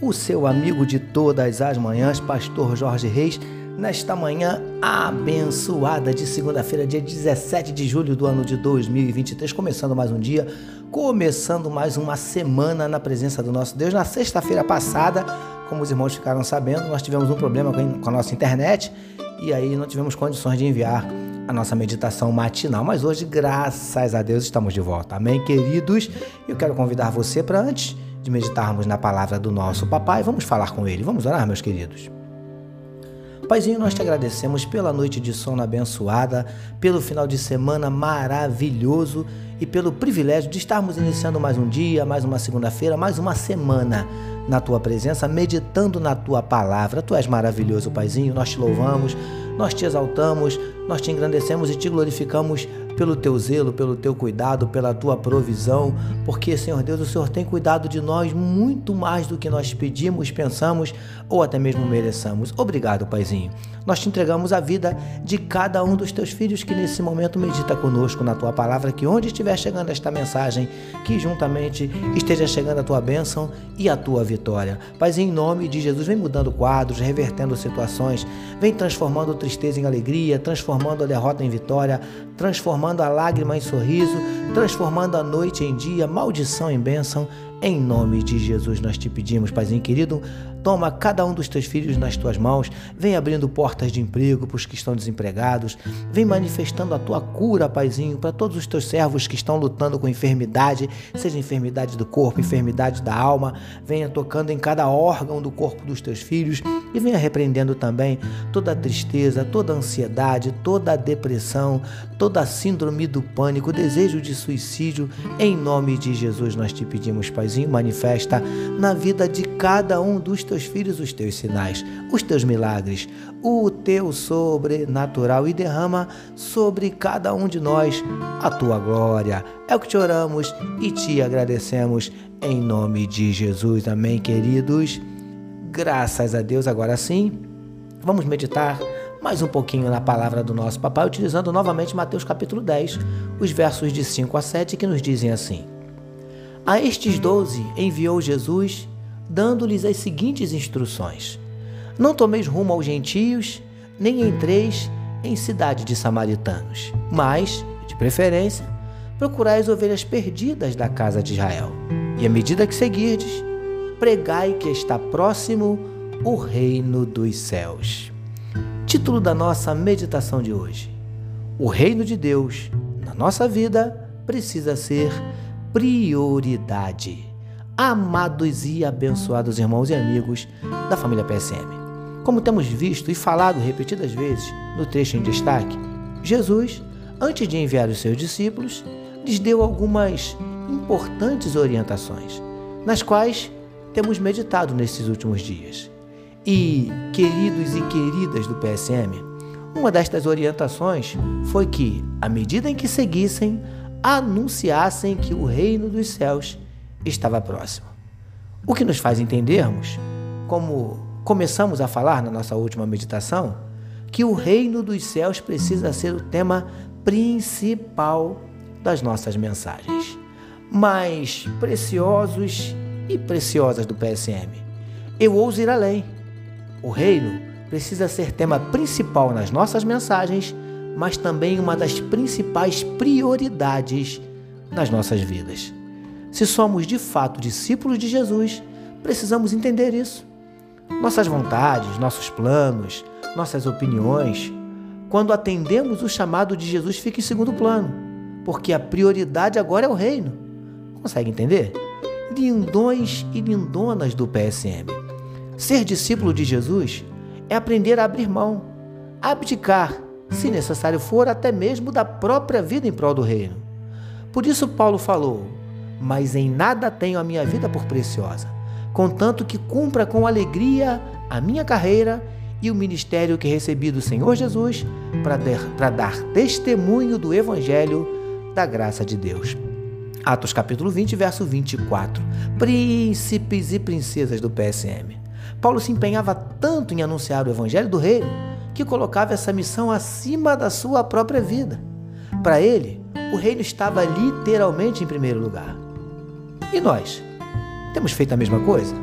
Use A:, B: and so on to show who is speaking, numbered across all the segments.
A: o seu amigo de todas as manhãs, Pastor Jorge Reis, nesta manhã abençoada de segunda-feira, dia 17 de julho do ano de 2023, começando mais um dia, começando mais uma semana na presença do nosso Deus. Na sexta-feira passada, como os irmãos ficaram sabendo, nós tivemos um problema com a nossa internet e aí não tivemos condições de enviar a nossa meditação matinal. Mas hoje, graças a Deus, estamos de volta. Amém, queridos? Eu quero convidar você para antes de meditarmos na palavra do nosso papai, vamos falar com ele. Vamos orar, meus queridos. Paizinho, nós te agradecemos pela noite de sono abençoada, pelo final de semana maravilhoso e pelo privilégio de estarmos iniciando mais um dia, mais uma segunda-feira, mais uma semana na tua presença, meditando na tua palavra. Tu és maravilhoso, Paizinho. Nós te louvamos, nós te exaltamos, nós te engrandecemos e te glorificamos pelo teu zelo, pelo teu cuidado, pela tua provisão, porque, Senhor Deus, o Senhor tem cuidado de nós muito mais do que nós pedimos, pensamos ou até mesmo mereçamos. Obrigado, Paizinho. Nós te entregamos a vida de cada um dos teus filhos que nesse momento medita conosco na tua palavra, que onde estiver chegando esta mensagem, que juntamente esteja chegando a tua bênção e a tua vitória. Paizinho, em nome de Jesus, vem mudando quadros, revertendo situações, vem transformando tristeza em alegria, transformando a derrota em vitória, transformando a lágrima em sorriso, transformando a noite em dia, maldição em bênção. Em nome de Jesus nós te pedimos, Paizinho querido, Toma cada um dos teus filhos nas tuas mãos, vem abrindo portas de emprego para os que estão desempregados, vem manifestando a tua cura, Paizinho, para todos os teus servos que estão lutando com enfermidade, seja enfermidade do corpo, enfermidade da alma, venha tocando em cada órgão do corpo dos teus filhos e venha repreendendo também toda a tristeza, toda a ansiedade, toda a depressão, toda a síndrome do pânico, desejo de suicídio. Em nome de Jesus nós te pedimos, Paizinho, manifesta na vida de cada um dos teus filhos os teus sinais, os teus milagres, o teu sobrenatural e derrama sobre cada um de nós a tua glória. É o que te oramos e te agradecemos em nome de Jesus. Amém, queridos. Graças a Deus, agora sim, vamos meditar mais um pouquinho na palavra do nosso papai, utilizando novamente Mateus capítulo 10, os versos de 5 a 7, que nos dizem assim: A estes doze enviou Jesus dando-lhes as seguintes instruções: Não tomeis rumo aos gentios, nem entreis em cidade de samaritanos, mas, de preferência, procurai as ovelhas perdidas da casa de Israel. E à medida que seguirdes, pregai que está próximo o reino dos céus. Título da nossa meditação de hoje: O reino de Deus na nossa vida precisa ser prioridade amados e abençoados irmãos e amigos da família PSM. Como temos visto e falado repetidas vezes no trecho em destaque, Jesus, antes de enviar os seus discípulos, lhes deu algumas importantes orientações, nas quais temos meditado nesses últimos dias. E, queridos e queridas do PSM, uma destas orientações foi que, à medida em que seguissem, anunciassem que o reino dos céus estava próximo. O que nos faz entendermos, como começamos a falar na nossa última meditação, que o reino dos céus precisa ser o tema principal das nossas mensagens. Mais preciosos e preciosas do PSM. Eu ouso ir além. O reino precisa ser tema principal nas nossas mensagens, mas também uma das principais prioridades nas nossas vidas. Se somos de fato discípulos de Jesus, precisamos entender isso. Nossas vontades, nossos planos, nossas opiniões, quando atendemos o chamado de Jesus, fica em segundo plano, porque a prioridade agora é o reino. Consegue entender? Lindões e lindonas do PSM. Ser discípulo de Jesus é aprender a abrir mão, abdicar, se necessário for, até mesmo da própria vida em prol do reino. Por isso, Paulo falou: mas em nada tenho a minha vida por preciosa, contanto que cumpra com alegria a minha carreira e o ministério que recebi do Senhor Jesus para dar testemunho do Evangelho da graça de Deus. Atos capítulo 20, verso 24. Príncipes e princesas do PSM. Paulo se empenhava tanto em anunciar o Evangelho do Reino que colocava essa missão acima da sua própria vida. Para ele, o reino estava literalmente em primeiro lugar. E nós? Temos feito a mesma coisa?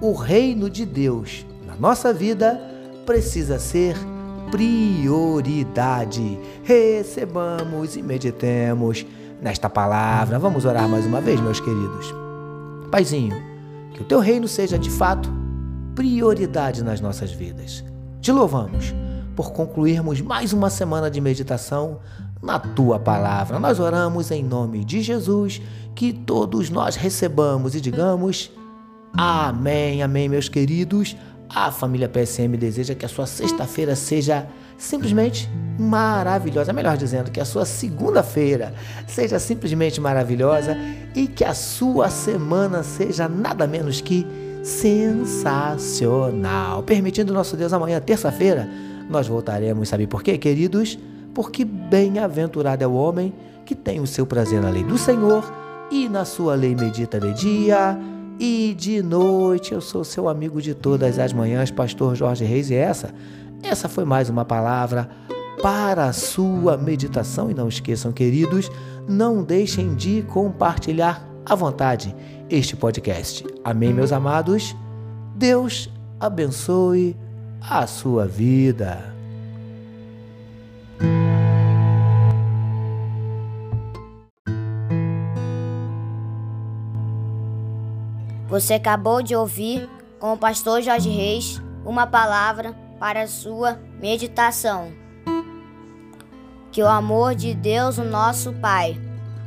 A: O reino de Deus na nossa vida precisa ser prioridade. Recebamos e meditemos nesta palavra. Vamos orar mais uma vez, meus queridos. Paizinho, que o teu reino seja de fato prioridade nas nossas vidas. Te louvamos por concluirmos mais uma semana de meditação na tua palavra. Nós oramos em nome de Jesus, que todos nós recebamos e digamos amém, amém, meus queridos. A família PSM deseja que a sua sexta-feira seja simplesmente maravilhosa. Melhor dizendo, que a sua segunda-feira seja simplesmente maravilhosa e que a sua semana seja nada menos que sensacional. Permitindo nosso Deus, amanhã, terça-feira, nós voltaremos. Sabe por quê, queridos? Porque bem-aventurado é o homem que tem o seu prazer na lei do Senhor e na sua lei medita de dia e de noite. Eu sou seu amigo de todas as manhãs, pastor Jorge Reis, e essa, essa foi mais uma palavra para a sua meditação. E não esqueçam, queridos, não deixem de compartilhar à vontade este podcast. Amém, meus amados? Deus abençoe a sua vida.
B: Você acabou de ouvir com o pastor Jorge Reis uma palavra para a sua meditação. Que o amor de Deus, o nosso Pai,